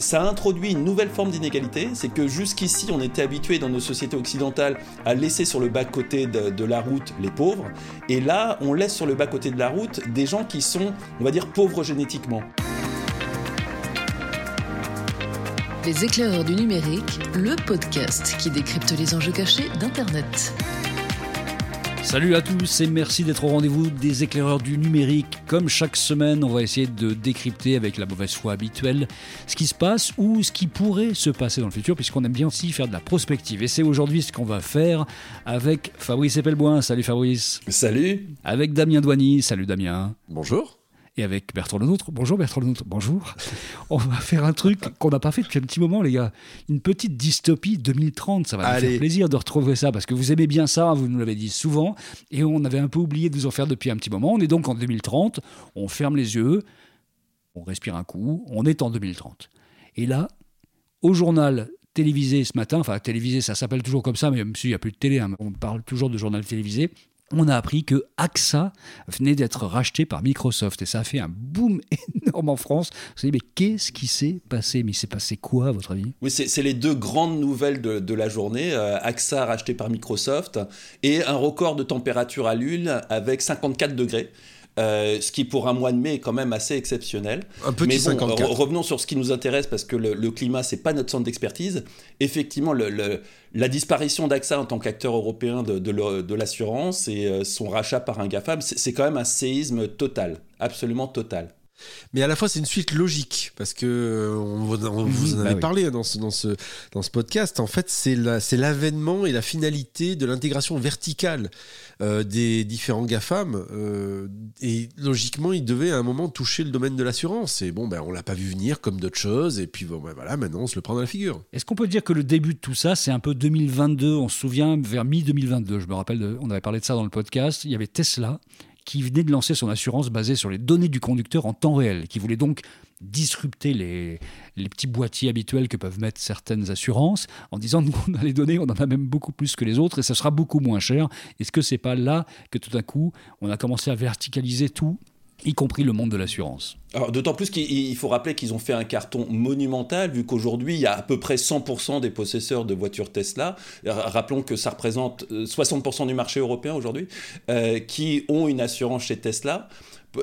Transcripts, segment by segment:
Ça introduit une nouvelle forme d'inégalité, c'est que jusqu'ici on était habitué dans nos sociétés occidentales à laisser sur le bas-côté de, la route les pauvres, et là on laisse sur le bas-côté de la route des gens qui sont, on va dire, pauvres génétiquement. Les éclaireurs du numérique, le podcast qui décrypte les enjeux cachés d'Internet. Salut à tous et merci d'être au rendez-vous des éclaireurs du numérique. Comme chaque semaine, on va essayer de décrypter avec la mauvaise foi habituelle ce qui se passe ou ce qui pourrait se passer dans le futur, puisqu'on aime bien aussi faire de la prospective. Et c'est aujourd'hui ce qu'on va faire avec Fabrice Epelboin. Salut Fabrice. Salut. Avec Damien Douany. Salut Damien. Bonjour et avec Bertrand Lenôtre. Bonjour Bertrand Lenôtre, bonjour. On va faire un truc qu'on n'a pas fait depuis un petit moment, les gars. Une petite dystopie 2030. Ça va nous faire plaisir de retrouver ça parce que vous aimez bien ça, vous nous l'avez dit souvent. Et on avait un peu oublié de vous en faire depuis un petit moment. On est donc en 2030. On ferme les yeux, on respire un coup. On est en 2030. Et là, au journal télévisé ce matin, enfin télévisé, ça s'appelle toujours comme ça, mais même s'il n'y a plus de télé, hein, on parle toujours de journal télévisé on a appris que AXA venait d'être racheté par Microsoft et ça a fait un boom énorme en France. Vous savez, mais qu'est-ce qui s'est passé? Mais il s'est passé quoi, à votre avis? Oui, c'est les deux grandes nouvelles de, la journée. Euh, AXA racheté par Microsoft et un record de température à Lune avec 54 degrés. Euh, ce qui pour un mois de mai est quand même assez exceptionnel. Un petit Mais bon, revenons sur ce qui nous intéresse parce que le, le climat c'est pas notre centre d'expertise. Effectivement, le, la disparition d'AXA en tant qu'acteur européen de, de l'assurance et euh, son rachat par un GAFAM, c'est quand même un séisme total, absolument total. Mais à la fois, c'est une suite logique, parce que euh, on, vous en avait bah parlé dans ce, dans, ce, dans ce podcast. En fait, c'est l'avènement et la finalité de l'intégration verticale euh, des différents GAFAM. Euh, et logiquement, il devait à un moment toucher le domaine de l'assurance. Et bon, ben, on l'a pas vu venir comme d'autres choses. Et puis, bon, ben, voilà, maintenant, on se le prend dans la figure. Est-ce qu'on peut dire que le début de tout ça, c'est un peu 2022 On se souvient, vers mi-2022, je me rappelle, on avait parlé de ça dans le podcast. Il y avait Tesla qui venait de lancer son assurance basée sur les données du conducteur en temps réel, qui voulait donc disrupter les, petits boîtiers habituels que peuvent mettre certaines assurances en disant nous on a les données, on en a même beaucoup plus que les autres et ça sera beaucoup moins cher. Est-ce que c'est pas là que tout à coup on a commencé à verticaliser tout y compris le monde de l'assurance. d'autant plus qu'il faut rappeler qu'ils ont fait un carton monumental, vu qu'aujourd'hui, il y a à peu près 100% des possesseurs de voitures Tesla. Rappelons que ça représente 60% euh, du marché européen aujourd'hui, euh, qui ont une assurance chez Tesla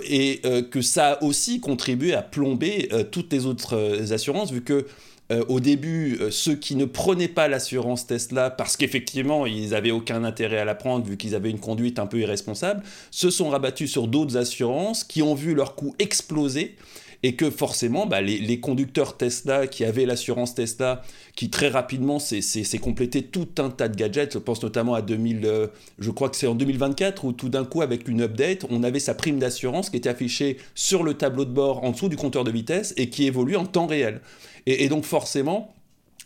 et euh, que ça a aussi contribué à plomber toutes les autres assurances, vu que euh, au début, euh, ceux qui ne prenaient pas l'assurance Tesla parce qu'effectivement, ils n'avaient aucun intérêt à la prendre vu qu'ils avaient une conduite un peu irresponsable, se sont rabattus sur d'autres assurances qui ont vu leur coût exploser et que forcément, bah, les, conducteurs Tesla qui avaient l'assurance Tesla, qui très rapidement s'est complété tout un tas de gadgets, je pense notamment à 2000, euh, je crois que c'est en 2024 où tout d'un coup, avec une update, on avait sa prime d'assurance qui était affichée sur le tableau de bord en dessous du compteur de vitesse et qui évolue en temps réel. Et, donc forcément,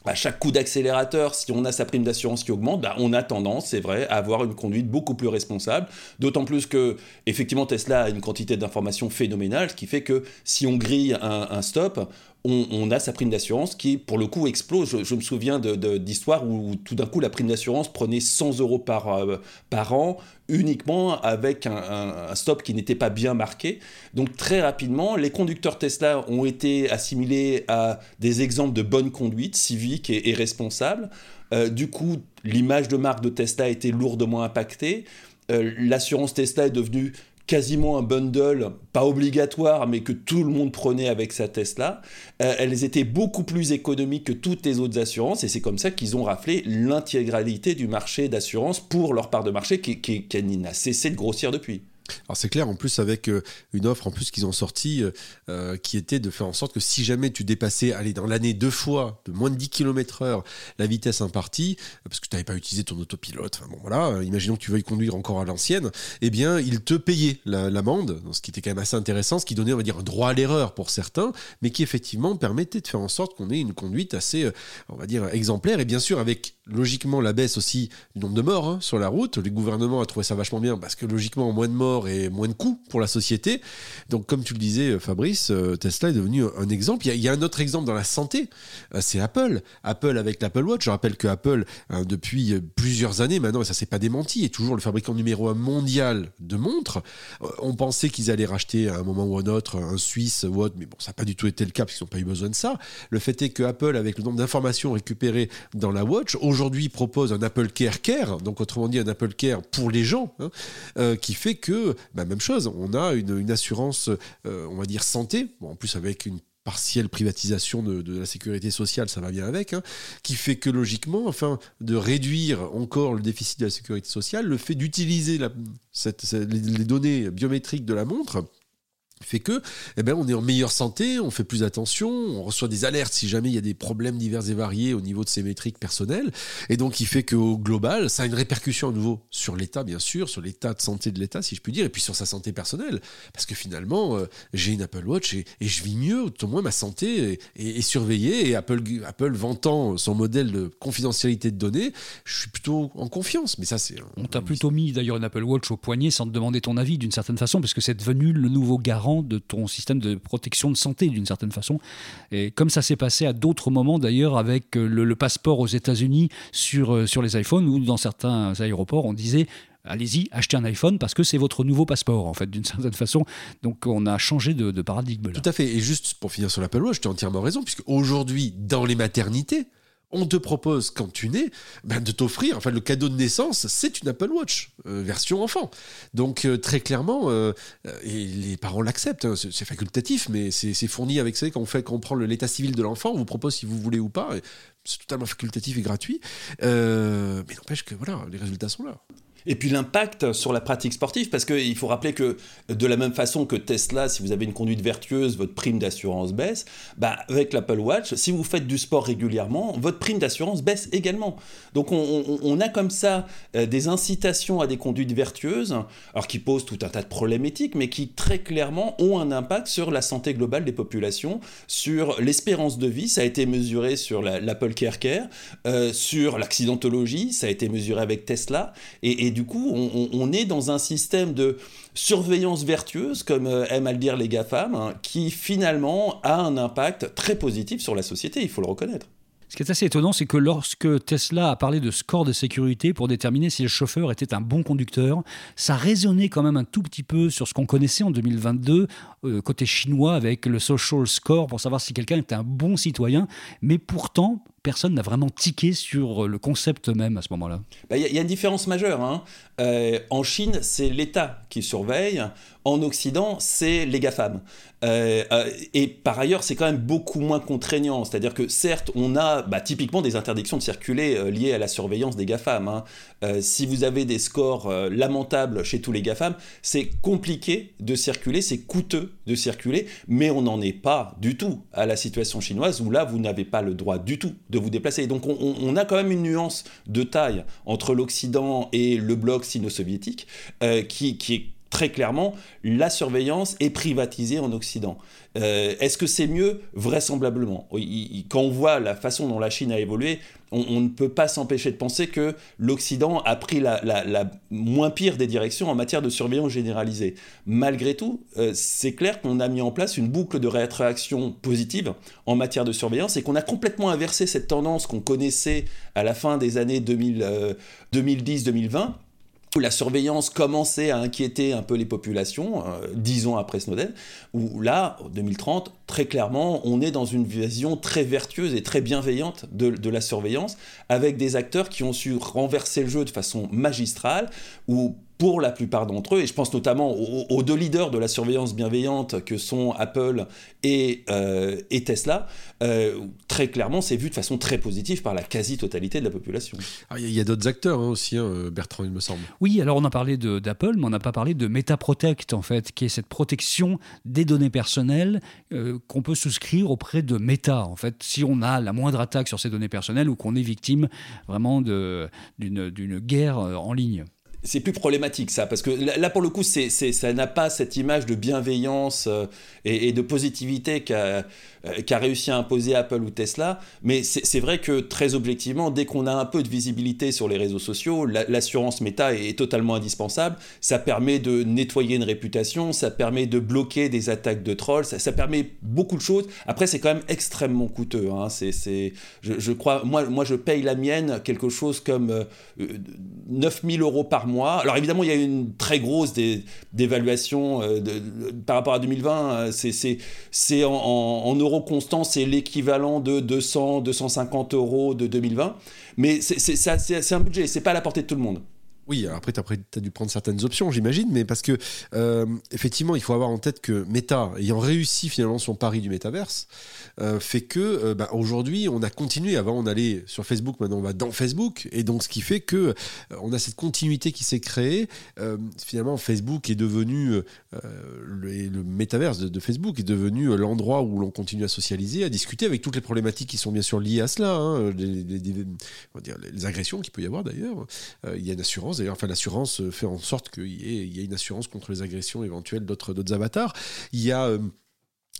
à chaque coup d'accélérateur, si on a sa prime d'assurance qui augmente, bah, on a tendance, c'est vrai, à avoir une conduite beaucoup plus responsable. D'autant plus que, effectivement, Tesla a une quantité d'informations phénoménale, ce qui fait que si on grille un stop, on, a sa prime d'assurance qui, pour le coup, explose. Je, me souviens d'histoires où tout d'un coup, la prime d'assurance prenait 100 euros par, euh, par an uniquement avec un, stop qui n'était pas bien marqué. Donc très rapidement, les conducteurs Tesla ont été assimilés à des exemples de bonne conduite civique et, responsable. Euh, du coup, l'image de marque de Tesla a été lourdement impactée. Euh, l'assurance Tesla est devenue quasiment un bundle, pas obligatoire, mais que tout le monde prenait avec sa Tesla. Euh, elles étaient beaucoup plus économiques que toutes les autres assurances, et c'est comme ça qu'ils ont raflé l'intégralité du marché d'assurance pour leur part de marché qui, qui, qui n'a cessé de grossir depuis. Alors c'est clair, en plus avec euh, une offre en plus qu'ils ont sortie euh, euh, qui était de faire en sorte que si jamais tu dépassais, allez, dans l'année deux fois, de moins de 10 km heure, la vitesse impartie, parce que tu n'avais pas utilisé ton autopilote, bon voilà, imaginons que tu veuilles conduire encore à l'ancienne, eh bien il te payait l'amende, ce qui était quand même assez intéressant, ce qui donnait on va dire un droit à l'erreur pour certains, mais qui effectivement permettait de faire en sorte qu'on ait une conduite assez, on va dire, exemplaire, et bien sûr avec logiquement la baisse aussi du nombre de morts hein, sur la route, le gouvernement a trouvé ça vachement bien, parce que logiquement moins de morts, et moins de coûts pour la société. Donc, comme tu le disais, Fabrice, Tesla est devenu un exemple. Il y, a, un autre exemple dans la santé, c'est Apple. Apple avec l'Apple Watch. Je rappelle que Apple, hein, depuis plusieurs années maintenant, et ça s'est pas démenti, est toujours le fabricant numéro un mondial de montres. On pensait qu'ils allaient racheter à un moment ou un autre un Suisse ou autre, mais bon, ça n'a pas du tout été le cas parce qu'ils n'ont pas eu besoin de ça. Le fait est que Apple, avec le nombre d'informations récupérées dans la Watch, aujourd'hui propose un Apple Care Care, donc autrement dit un Apple Care pour les gens, hein, euh, qui fait que, bah, même chose, on a une, assurance, euh, on va dire santé, en plus avec une partielle privatisation de, la sécurité sociale, ça va bien avec, hein, qui fait que logiquement, enfin, de réduire encore le déficit de la sécurité sociale, le fait d'utiliser les données biométriques de la montre, fait que eh ben, on est en meilleure santé, on fait plus attention, on reçoit des alertes si jamais il y a des problèmes divers et variés au niveau de ces métriques personnelles. Et donc, il fait qu'au global, ça a une répercussion à nouveau sur l'État, bien sûr, sur l'état de santé de l'État, si je puis dire, et puis sur sa santé personnelle. Parce que finalement, euh, j'ai une Apple Watch et, je vis mieux, au moins ma santé est, surveillée. Et Apple, Apple vantant son modèle de confidentialité de données, je suis plutôt en confiance. Mais ça, c'est. On t'a plutôt mis d'ailleurs une Apple Watch au poignet sans te demander ton avis d'une certaine façon, parce que c'est devenu le nouveau garant de ton système de protection de santé d'une certaine façon. Et comme ça s'est passé à d'autres moments d'ailleurs avec euh, le, passeport aux États-Unis sur, euh, sur les iPhones ou dans certains aéroports, on disait allez-y, achetez un iPhone parce que c'est votre nouveau passeport, en fait, d'une certaine façon. Donc, on a changé de, paradigme. Tout à fait. Et juste pour finir sur l'Apple Watch, tu as entièrement raison, puisque aujourd'hui, dans les maternités, on te propose quand tu nais ben, de t'offrir, enfin le cadeau de naissance, c'est une Apple Watch euh, version enfant. Donc euh, très clairement, euh, et les parents l'acceptent, hein, c'est facultatif, mais c'est fourni avec ça quand on fait, quand on prend l'état civil de l'enfant, on vous propose si vous voulez ou pas. C'est totalement facultatif et gratuit, mais n'empêche que voilà, les résultats sont là. Et puis l'impact sur la pratique sportive, parce qu'il faut rappeler que de la même façon que Tesla, si vous avez une conduite vertueuse, votre prime d'assurance baisse, bah avec l'Apple Watch, si vous faites du sport régulièrement, votre prime d'assurance baisse également. Donc on, a comme ça euh, des incitations à des conduites vertueuses, alors qui posent tout un tas de problèmes éthiques, mais qui très clairement ont un impact sur la santé globale des populations, sur l'espérance de vie, ça a été mesuré sur l'Apple Care Care, euh, sur l'accidentologie, ça a été mesuré avec Tesla, et du coup, on, est dans un système de surveillance vertueuse, comme euh, aiment à le dire les GAFAM, hein, qui finalement a un impact très positif sur la société, il faut le reconnaître. Ce qui est assez étonnant, c'est que lorsque Tesla a parlé de score de sécurité pour déterminer si le chauffeur était un bon conducteur, ça résonnait quand même un tout petit peu sur ce qu'on connaissait en 2022 euh, côté chinois avec le social score pour savoir si quelqu'un était un bon citoyen. Mais pourtant, personne n'a vraiment tiqué sur le concept même à ce moment-là. Bah, il y, a une différence majeure. Hein. Euh, en Chine, c'est l'État qui surveille. En Occident, c'est les GAFAM. Euh, euh, et par ailleurs, c'est quand même beaucoup moins contraignant. C'est-à-dire que certes, on a bah, typiquement des interdictions de circuler liées à la surveillance des GAFAM. Hein. si vous avez des scores lamentables chez tous les GAFAM, c'est compliqué de circuler, c'est coûteux de circuler, mais on n'en est pas du tout à la situation chinoise où là, vous n'avez pas le droit du tout de vous déplacer. Donc on, a quand même une nuance de taille entre l'Occident et le bloc sino-soviétique euh, qui, qui est très clairement, la surveillance est privatisée en Occident. Euh, est-ce que c'est mieux? Vraisemblablement. Quand on voit la façon dont la Chine a évolué, on, ne peut pas s'empêcher de penser que l'Occident a pris la, moins pire des directions en matière de surveillance généralisée. Malgré tout, euh, c'est clair qu'on a mis en place une boucle de rétroaction positive en matière de surveillance et qu'on a complètement inversé cette tendance qu'on connaissait à la fin des années 2010-2020 où la surveillance commençait à inquiéter un peu les populations, euh, dix ans après Snowden, où là, en 2030, très clairement, on est dans une vision très vertueuse et très bienveillante de, de, la surveillance, avec des acteurs qui ont su renverser le jeu de façon magistrale, où pour la plupart d'entre eux, et je pense notamment aux, deux leaders de la surveillance bienveillante que sont Apple et, euh, et Tesla, euh, très clairement, c'est vu de façon très positive par la quasi-totalité de la population. Ah, il y a, d'autres acteurs hein, aussi, hein, Bertrand, il me semble. Oui, alors on a parlé d'Apple, mais on n'a pas parlé de MetaProtect, en fait, qui est cette protection des données personnelles euh, qu'on peut souscrire auprès de Meta. En fait, si on a la moindre attaque sur ces données personnelles ou qu'on est victime vraiment d'une guerre en ligne. C'est plus problématique ça, parce que là, pour le coup, ça n'a pas cette image de bienveillance euh, et, de positivité qu'a, euh, qu'a réussi à imposer Apple ou Tesla. Mais c'est, vrai que très objectivement, dès qu'on a un peu de visibilité sur les réseaux sociaux, l'assurance méta est, totalement indispensable. Ça permet de nettoyer une réputation, ça permet de bloquer des attaques de trolls, ça, permet beaucoup de choses. Après, c'est quand même extrêmement coûteux. Hein. Je, crois, moi, je paye la mienne quelque chose comme euh, 9000 euros par Alors évidemment, il y a une très grosse dévaluation euh, par rapport à 2020. C'est en, en, euros constants, c'est l'équivalent de 200, 250 euros de 2020. Mais c'est un budget, c'est pas à la portée de tout le monde. Oui, après, tu as, dû prendre certaines options, j'imagine, mais parce que, euh, effectivement, il faut avoir en tête que Meta, ayant réussi finalement son pari du métaverse, euh, fait que euh, bah, aujourd'hui, on a continué. Avant, on allait sur Facebook, maintenant, on va dans Facebook. Et donc, ce qui fait que on a cette continuité qui s'est créée. finalement, Facebook est devenu, le, le, métaverse de, Facebook est devenu l'endroit où l'on continue à socialiser, à discuter avec toutes les problématiques qui sont bien sûr liées à cela, hein, les, les, agressions qu'il peut y avoir d'ailleurs. il y a une assurance enfin, l'assurance fait en sorte qu'il y, ait une assurance contre les agressions éventuelles d'autres avatars. Il y a euh,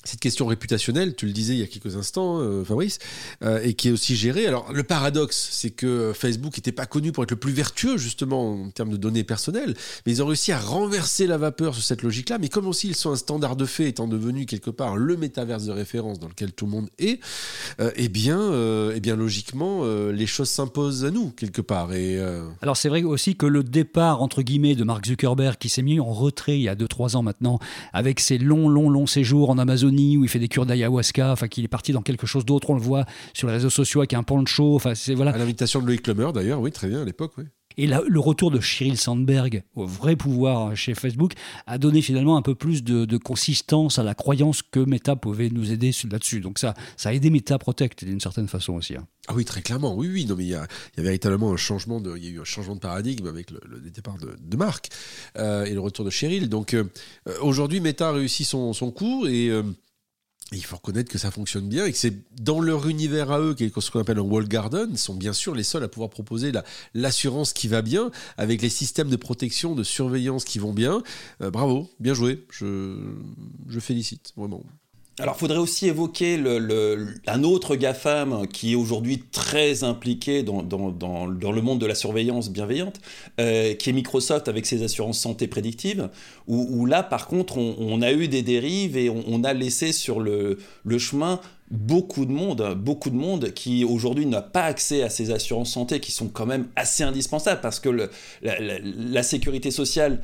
cette question réputationnelle, tu le disais il y a quelques instants, euh, Fabrice, euh, et qui est aussi gérée. Alors, le paradoxe, c'est que Facebook n'était pas connu pour être le plus vertueux, justement, en termes de données personnelles, mais ils ont réussi à renverser la vapeur sur cette logique-là. Mais comme aussi ils sont un standard de fait, étant devenu quelque part le métaverse de référence dans lequel tout le monde est, euh, eh, bien, eh bien, logiquement, les choses s'imposent à nous, quelque part. Et, Alors, c'est vrai aussi que le départ, entre guillemets, de Mark Zuckerberg, qui s'est mis en retrait il y a 2-3 ans maintenant, avec ses longs, longs, longs séjours en Amazon, où il fait des cures d'ayahuasca, enfin qu'il est parti dans quelque chose d'autre, on le voit sur les réseaux sociaux avec un poncho, enfin c'est voilà. À l'invitation de Loïc Lemer d'ailleurs, oui, très bien à l'époque, oui. Et le retour de Sheryl Sandberg au vrai pouvoir chez Facebook a donné finalement un peu plus de, consistance à la croyance que Meta pouvait nous aider là-dessus. Donc ça, ça a aidé Meta Protect d'une certaine façon aussi. Hein. Ah oui, très clairement. Oui, oui. Non, mais il y a, véritablement un changement de, il y a eu un changement de paradigme avec le, départ de, de Marc euh, et le retour de Cheryl. Donc euh, aujourd'hui, Meta a réussi son, son coup et euh, il faut reconnaître que ça fonctionne bien et que c'est dans leur univers à eux, ce qu'on appelle un wall garden, sont bien sûr les seuls à pouvoir proposer l'assurance qui va bien, avec les systèmes de protection, de surveillance qui vont bien. Euh, bravo, bien joué, je félicite, vraiment. Alors, il faudrait aussi évoquer un autre GAFAM qui est aujourd'hui très impliqué dans, le monde de la surveillance bienveillante, euh, qui est Microsoft avec ses assurances santé prédictives, où, là, par contre, on, a eu des dérives et on, a laissé sur le, chemin beaucoup de monde, beaucoup de monde qui aujourd'hui n'a pas accès à ces assurances santé qui sont quand même assez indispensables parce que la sécurité sociale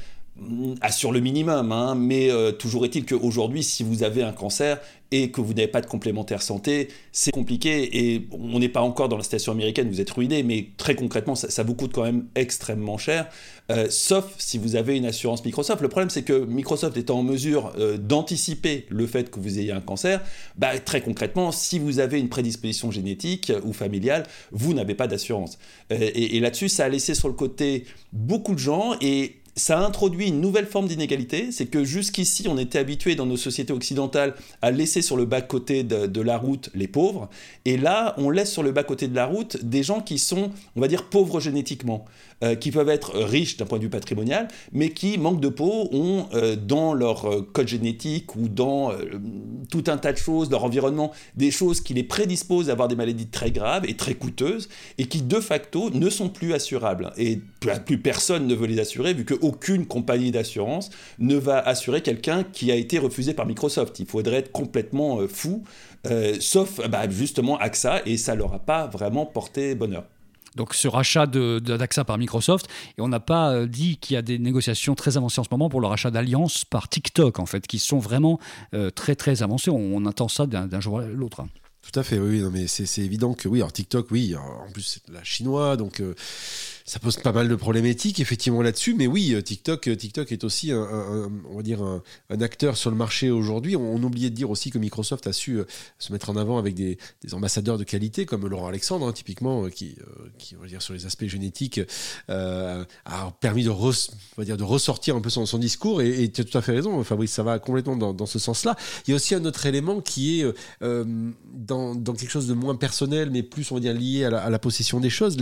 assure le minimum, hein, mais euh, toujours est-il qu'aujourd'hui, si vous avez un cancer et que vous n'avez pas de complémentaire santé, c'est compliqué et on n'est pas encore dans la situation américaine, vous êtes ruiné, mais très concrètement, ça, vous coûte quand même extrêmement cher, euh, sauf si vous avez une assurance Microsoft. Le problème, c'est que Microsoft étant en mesure euh, d'anticiper le fait que vous ayez un cancer, bah, très concrètement, si vous avez une prédisposition génétique ou familiale, vous n'avez pas d'assurance. et là-dessus, ça a laissé sur le côté beaucoup de gens et ça introduit une nouvelle forme d'inégalité, c'est que jusqu'ici on était habitué dans nos sociétés occidentales à laisser sur le bas-côté de, la route les pauvres, et là on laisse sur le bas-côté de la route des gens qui sont, on va dire, pauvres génétiquement, euh, qui peuvent être riches d'un point de vue patrimonial, mais qui, manque de peau, ont euh, dans leur euh, code génétique ou dans tout un tas de choses, leur environnement, des choses qui les prédisposent à avoir des maladies très graves et très coûteuses, et qui de facto ne sont plus assurables. Et plus personne ne veut les assurer, vu que aucune compagnie d'assurance ne va assurer quelqu'un qui a été refusé par Microsoft. Il faudrait être complètement euh, fou, euh, sauf bah, justement AXA, et ça leur a pas vraiment porté bonheur. Donc ce rachat d'AXA par Microsoft, et on n'a pas euh, dit qu'il y a des négociations très avancées en ce moment pour le rachat d'Alliance par TikTok, en fait, qui sont vraiment très très avancées. On, on attend ça d'un jour à l'autre. Tout à fait, oui, non, mais c'est évident que oui, alors TikTok, oui, en plus c'est de la chinois, donc ça pose pas mal de problématiques effectivement là-dessus, mais oui, euh, TikTok, euh, TikTok est aussi un, on va dire un, acteur sur le marché aujourd'hui. On, oubliait de dire aussi que Microsoft a su euh, se mettre en avant avec des, ambassadeurs de qualité comme Laurent Alexandre, hein, typiquement, qui, qui, on va dire sur les aspects génétiques, a permis de, on va dire, de ressortir un peu son, son discours. Et tu as tout à fait raison, Fabrice, ça va complètement dans, dans ce sens-là. Il y a aussi un autre élément qui est dans, dans, quelque chose de moins personnel, mais plus on va dire lié à la, à la possession des choses,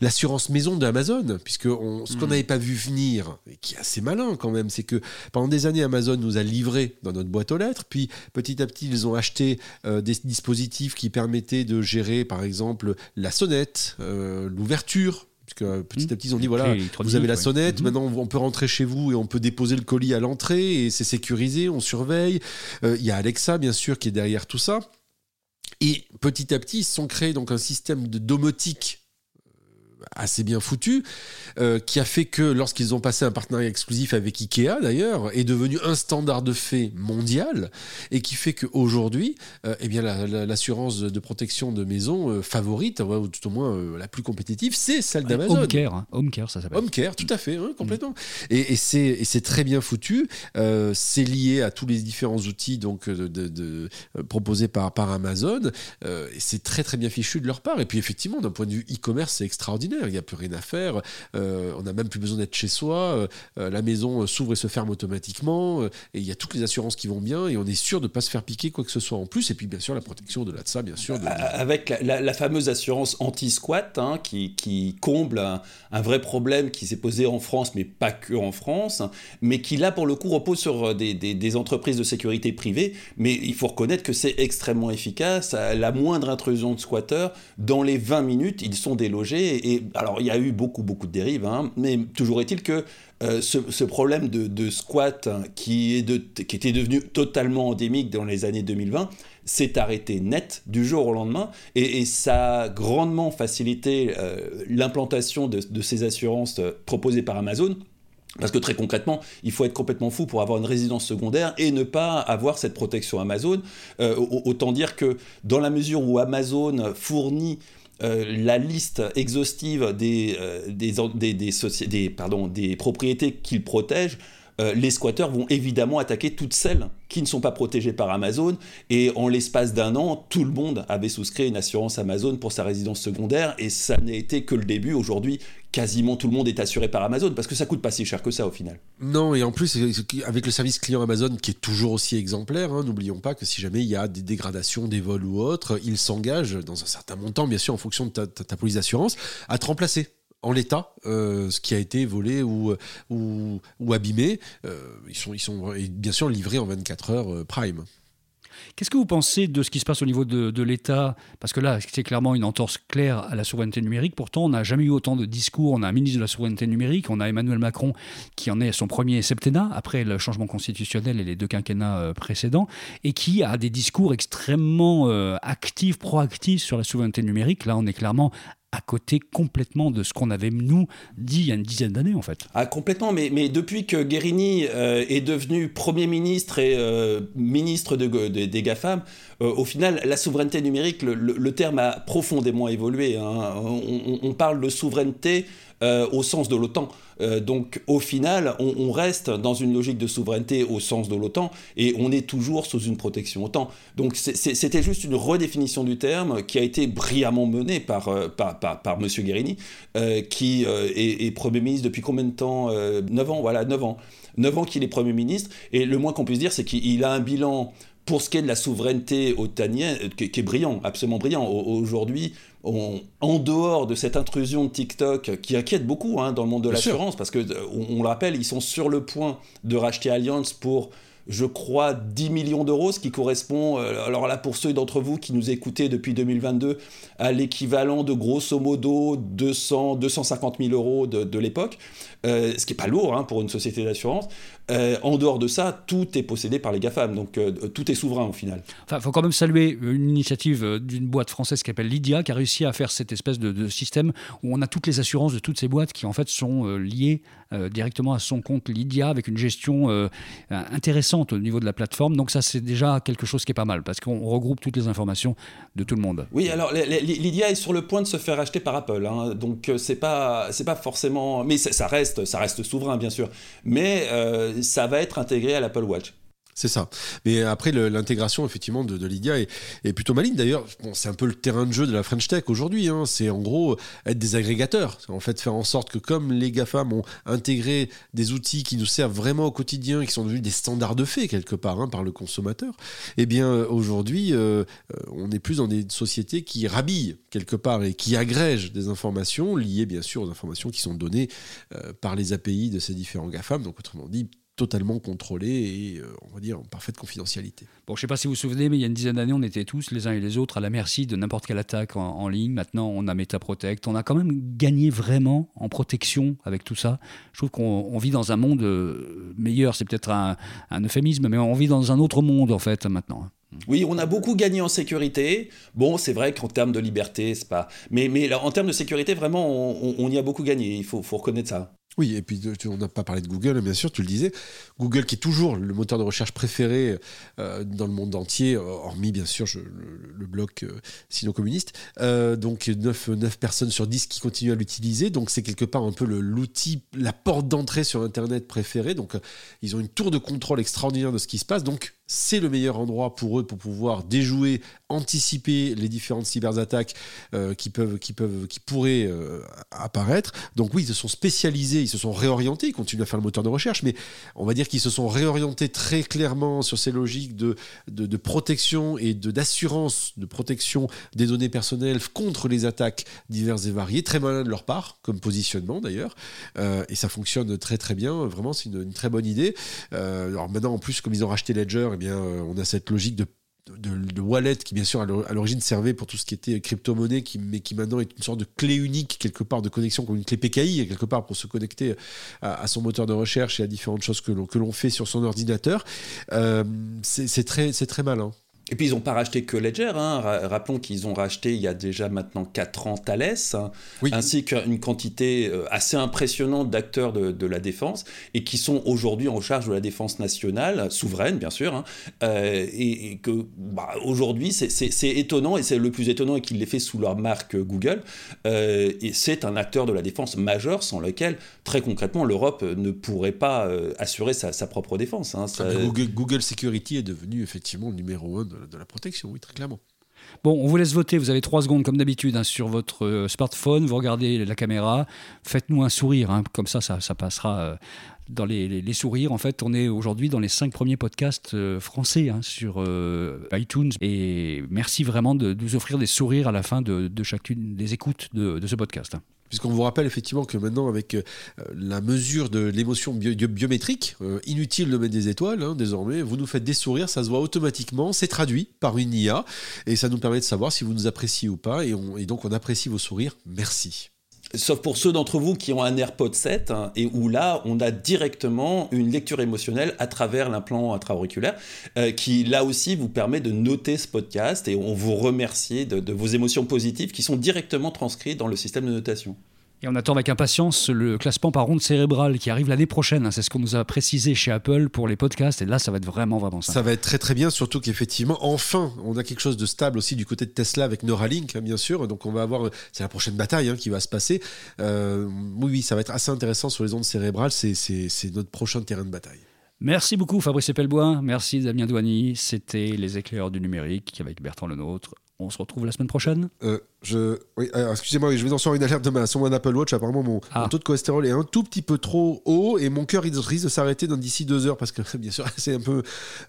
l'assurance maison de Amazon, puisque ce qu'on hmm. n'avait pas vu venir, et qui est assez malin quand même, c'est que pendant des années, Amazon nous a livré dans notre boîte aux lettres, puis petit à petit, ils ont acheté euh, des dispositifs qui permettaient de gérer, par exemple, la sonnette, euh, l'ouverture puisque euh, petit à petit ils ont dit voilà vous avez la sonnette mhm. maintenant on peut rentrer chez vous et on peut déposer le colis à l'entrée et c'est sécurisé on surveille il y a Alexa bien sûr qui est derrière tout ça et petit à petit, ils se sont créés donc un système de domotique assez bien foutu, euh, qui a fait que lorsqu'ils ont passé un partenariat exclusif avec Ikea d'ailleurs, est devenu un standard de fait mondial, et qui fait qu'aujourd'hui, euh, eh bien l'assurance de protection de maison euh, favorite, ou tout au moins la plus compétitive, c'est celle d'Amazon. Home Care, hein. Home Care, ça s'appelle. Home Care, tout à fait, hein, complètement. Et, et c'est très bien foutu. c'est lié à tous les différents outils donc de, proposés par, par Amazon. et c'est très très bien fichu de leur part. Et puis effectivement, d'un point de vue e-commerce, c'est extraordinaire il n'y a plus rien à faire, euh, on n'a même plus besoin d'être chez soi, euh, euh, la maison s'ouvre et se ferme automatiquement, et il y a toutes les assurances qui vont bien, et on est sûr de ne pas se faire piquer quoi que ce soit en plus, et puis bien sûr la protection de là de ça, bien sûr. Avec la, fameuse assurance anti-squat, hein, qui, comble un, vrai problème qui s'est posé en France, mais pas que en France, mais qui là pour le coup repose sur des, entreprises de sécurité privées, mais il faut reconnaître que c'est extrêmement efficace, la moindre intrusion de squatteurs, dans les 20 minutes, ils sont délogés, et alors il y a eu beaucoup, beaucoup de dérives, hein, mais toujours est-il que euh, ce, problème de, squat qui était devenu totalement endémique dans les années 2020 s'est arrêté net du jour au lendemain et, ça a grandement facilité euh, l'implantation de, ces assurances euh, proposées par Amazon. Parce que très concrètement, il faut être complètement fou pour avoir une résidence secondaire et ne pas avoir cette protection Amazon. autant dire que dans la mesure où Amazon fournit euh, la liste exhaustive des, euh, des, des, des, des propriétés qu'il protège, euh, les squatteurs vont évidemment attaquer toutes celles qui ne sont pas protégées par Amazon. Et en l'espace d'un an, tout le monde avait souscrit une assurance Amazon pour sa résidence secondaire. Et ça n'a été que le début. Aujourd'hui, quasiment tout le monde est assuré par Amazon parce que ça coûte pas si cher que ça au final. Non, et en plus, avec le service client Amazon qui est toujours aussi exemplaire, hein, n'oublions pas que si jamais il y a des dégradations, des vols ou autres, il s'engage dans un certain montant, bien sûr, en fonction de ta, ta police d'assurance, à te remplacer en l'état euh, ce qui a été volé ou, ou, abîmé. Euh, ils, sont, ils sont bien sûr livrés en 24 heures euh, prime. Qu'est-ce que vous pensez de ce qui se passe au niveau de, l'État? Parce que là, c'est clairement une entorse claire à la souveraineté numérique. Pourtant, on n'a jamais eu autant de discours. On a un ministre de la souveraineté numérique, on a Emmanuel Macron qui en est son premier septennat, après le changement constitutionnel et les deux quinquennats précédents, et qui a des discours extrêmement actifs, proactifs sur la souveraineté numérique. Là, on est clairement à côté complètement de ce qu'on avait, nous, dit il y a une dizaine d'années, en fait. Ah, complètement, mais, depuis que Guérini euh, est devenu Premier ministre et euh, ministre de, des GAFAM, euh, au final, la souveraineté numérique, le, terme a profondément évolué. Hein. On, on, parle de souveraineté au sens de l'OTAN. Euh, donc au final, on, reste dans une logique de souveraineté au sens de l'OTAN et on est toujours sous une protection OTAN. Donc c'était juste une redéfinition du terme qui a été brillamment menée par, euh, par, par, M. Guérini, euh, qui est, Premier ministre depuis combien de temps 9 ans, voilà, 9 ans. 9 ans qu'il est Premier ministre et le moins qu'on puisse dire, c'est qu'il a un bilan pour ce qui est de la souveraineté otanienne, qui, est brillant, absolument brillant. Aujourd'hui, en dehors de cette intrusion de TikTok qui inquiète beaucoup hein, dans le monde de l'assurance, parce que euh, on, le rappelle, ils sont sur le point de racheter Allianz pour je crois, 10 millions d'euros, ce qui correspond, euh, alors là, pour ceux d'entre vous qui nous écoutez depuis 2022, à l'équivalent de grosso modo 200, 250 000 euros de, l'époque, euh, ce qui n'est pas lourd hein, pour une société d'assurance. Euh, en dehors de ça, tout est possédé par les GAFAM, donc tout est souverain au final. Il faut quand même saluer une initiative d'une boîte française qui s'appelle Lydia, qui a réussi à faire cette espèce de, système où on a toutes les assurances de toutes ces boîtes qui en fait sont liées directement à son compte Lydia avec une gestion intéressante au niveau de la plateforme. Donc ça, c'est déjà quelque chose qui est pas mal parce qu'on regroupe toutes les informations de tout le monde. Oui, alors Lydia est sur le point de se faire acheter par Apple, hein, donc c'est pas c'est pas forcément, mais ça reste ça reste souverain bien sûr, mais ça va être intégré à l'Apple Watch. C'est ça. Mais après, l'intégration effectivement de, Lydia est, plutôt maligne. D'ailleurs, bon, c'est un peu le terrain de jeu de la French Tech aujourd'hui. Hein. C'est en gros être des agrégateurs. En fait, faire en sorte que comme les GAFAM ont intégré des outils qui nous servent vraiment au quotidien, qui sont devenus des standards de fait quelque part hein, par le consommateur, eh bien aujourd'hui, euh, euh, on est plus dans des sociétés qui rhabillent quelque part et qui agrègent des informations liées bien sûr aux informations qui sont données euh, par les API de ces différents GAFAM. Donc autrement dit, totalement contrôlé et, euh, on va dire, en parfaite confidentialité. Bon, je ne sais pas si vous vous souvenez, mais il y a une dizaine d'années, on était tous, les uns et les autres, à la merci de n'importe quelle attaque en, ligne. Maintenant, on a MetaProtect. On a quand même gagné vraiment en protection avec tout ça. Je trouve qu'on vit dans un monde euh, meilleur. C'est peut-être un, euphémisme, mais on vit dans un autre monde, en fait, maintenant. Oui, on a beaucoup gagné en sécurité. Bon, c'est vrai qu'en termes de liberté, c'est pas. Mais, mais en termes de sécurité, vraiment, on, y a beaucoup gagné. Il faut, faut reconnaître ça. Oui, et puis on n'a pas parlé de Google, bien sûr, tu le disais. Google qui est toujours le moteur de recherche préféré euh, dans le monde entier, hormis bien sûr le, bloc euh, sino-communiste. Euh, donc 9, 9, personnes sur 10 qui continuent à l'utiliser. Donc c'est quelque part un peu l'outil, la porte d'entrée sur Internet préférée. Donc ils ont une tour de contrôle extraordinaire de ce qui se passe. Donc c'est le meilleur endroit pour eux pour pouvoir déjouer, anticiper les différentes cyberattaques euh, qui peuvent, qui peuvent, qui pourraient euh, apparaître. Donc oui, ils se sont spécialisés, ils se sont réorientés, ils continuent à faire le moteur de recherche, mais on va dire qu'ils se sont réorientés très clairement sur ces logiques de, de, protection et d'assurance de protection des données personnelles contre les attaques diverses et variées. Très malin de leur part, comme positionnement d'ailleurs, euh, et ça fonctionne très très bien. Vraiment, c'est une, une, très bonne idée. alors maintenant, en plus, comme ils ont racheté Ledger eh euh, on a cette logique de wallet qui bien sûr à l'origine servait pour tout ce qui était crypto-monnaie mais qui maintenant est une sorte de clé unique quelque part de connexion comme une clé PKI quelque part pour se connecter à, son moteur de recherche et à différentes choses que l'on fait sur son ordinateur. Euh, c'est très, très malin et puis ils n'ont pas racheté que Ledger, hein. rappelons qu'ils ont racheté il y a déjà maintenant 4 ans Thales, hein, ainsi qu'une quantité euh, assez impressionnante d'acteurs de, la défense, et qui sont aujourd'hui en charge de la défense nationale, souveraine bien sûr, hein. euh, et, que bah, aujourd'hui c'est étonnant, et c'est le plus étonnant qu'ils l'aient fait sous leur marque Google, euh, et c'est un acteur de la défense majeur sans lequel très concrètement l'Europe ne pourrait pas assurer sa, propre défense. Google, Google, Security est devenu effectivement le numéro un de de, la protection, oui, très clairement. Bon, on vous laisse voter. Vous avez trois secondes, comme d'habitude, hein, sur votre euh, smartphone. Vous regardez la caméra. Faites-nous un sourire. Hein, comme ça, ça, passera euh, dans les, sourires. En fait, on est aujourd'hui dans les cinq premiers podcasts euh, français hein, sur iTunes. Et merci vraiment de, nous offrir des sourires à la fin de, chacune des écoutes de ce podcast. Puisqu'on vous rappelle effectivement que maintenant, avec euh, la mesure de l'émotion biométrique, euh, inutile de mettre des étoiles, hein, désormais, vous nous faites des sourires, ça se voit automatiquement, c'est traduit par une IA, et ça nous permet de savoir si vous nous appréciez ou pas, et, et donc on apprécie vos sourires. Merci. Sauf pour ceux d'entre vous qui ont un AirPod 7 hein, et où là, on a directement une lecture émotionnelle à travers l'implant intra-auriculaire euh, qui là aussi vous permet de noter ce podcast et on vous remercie de vos émotions positives qui sont directement transcrites dans le système de notation. Et on attend avec impatience le classement par ronde cérébrale qui arrive l'année prochaine. Hein. C'est ce qu'on nous a précisé chez Apple pour les podcasts. Et là, ça va être vraiment, vraiment ça. Ça va être très, très bien. Surtout qu'effectivement, enfin, on a quelque chose de stable aussi du côté de Tesla avec Neuralink, hein, bien sûr. Donc, on va avoir. C'est la prochaine bataille hein, qui va se passer. Euh, oui, oui, ça va être assez intéressant sur les ondes cérébrales. C'est notre prochain terrain de bataille. Merci beaucoup, Fabrice Epelbois. Merci, Damien Douani. C'était Les éclaireurs du numérique avec Bertrand Lenôtre. On se retrouve la semaine prochaine euh, je... oui, Excusez-moi, je vais en sortir une alerte de sur mon Apple Watch. Apparemment, mon, ah. taux de cholestérol est un tout petit peu trop haut et mon cœur risque de s'arrêter d'ici deux heures parce que, bien sûr, c'est un peu,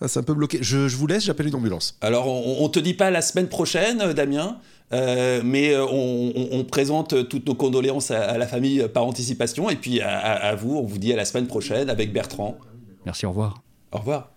c'est un peu bloqué. Je, vous laisse, j'appelle une ambulance. Alors, on, ne te dit pas la semaine prochaine, euh, Damien euh, mais on, présente toutes nos condoléances à, la famille par anticipation et puis à, à vous, on vous dit à la semaine prochaine avec Bertrand. Merci, au revoir. Au revoir.